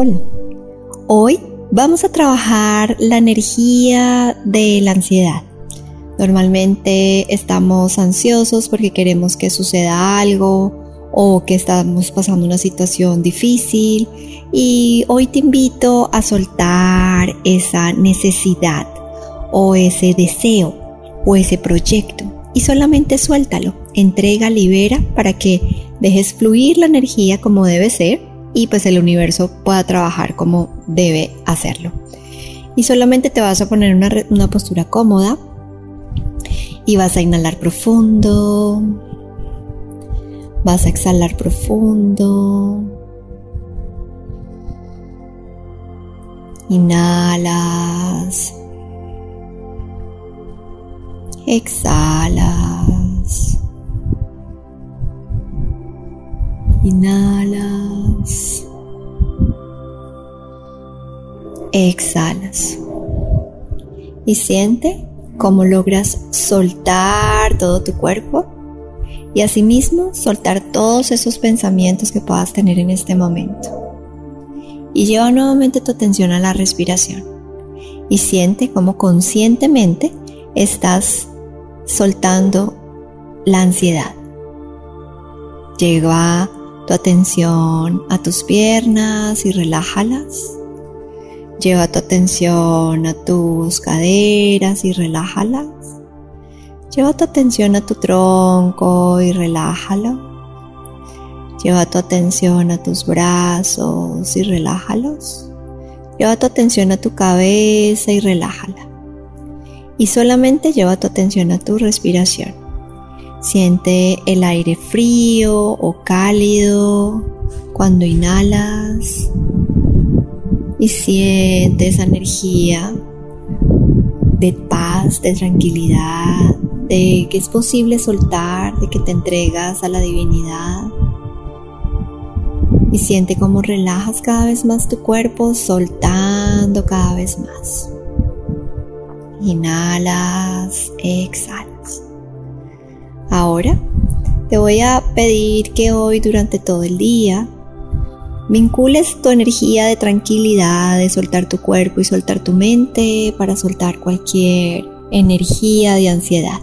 Hola. Hoy vamos a trabajar la energía de la ansiedad. Normalmente estamos ansiosos porque queremos que suceda algo o que estamos pasando una situación difícil y hoy te invito a soltar esa necesidad o ese deseo o ese proyecto y solamente suéltalo, entrega, libera para que dejes fluir la energía como debe ser y pues el universo pueda trabajar como debe hacerlo. Y solamente te vas a poner una, una postura cómoda y vas a inhalar profundo, vas a exhalar profundo. Inhalas. Exhalas. Inhalas. Exhalas. Y siente cómo logras soltar todo tu cuerpo y asimismo soltar todos esos pensamientos que puedas tener en este momento. Y lleva nuevamente tu atención a la respiración y siente cómo conscientemente estás soltando la ansiedad. Lleva tu atención a tus piernas y relájalas. Lleva tu atención a tus caderas y relájalas. Lleva tu atención a tu tronco y relájalo. Lleva tu atención a tus brazos y relájalos. Lleva tu atención a tu cabeza y relájala. Y solamente lleva tu atención a tu respiración. Siente el aire frío o cálido cuando inhalas y siente esa energía de paz, de tranquilidad, de que es posible soltar, de que te entregas a la divinidad. Y siente cómo relajas cada vez más tu cuerpo, soltando cada vez más. Inhalas, exhalas. Ahora te voy a pedir que hoy durante todo el día vincules tu energía de tranquilidad, de soltar tu cuerpo y soltar tu mente para soltar cualquier energía de ansiedad.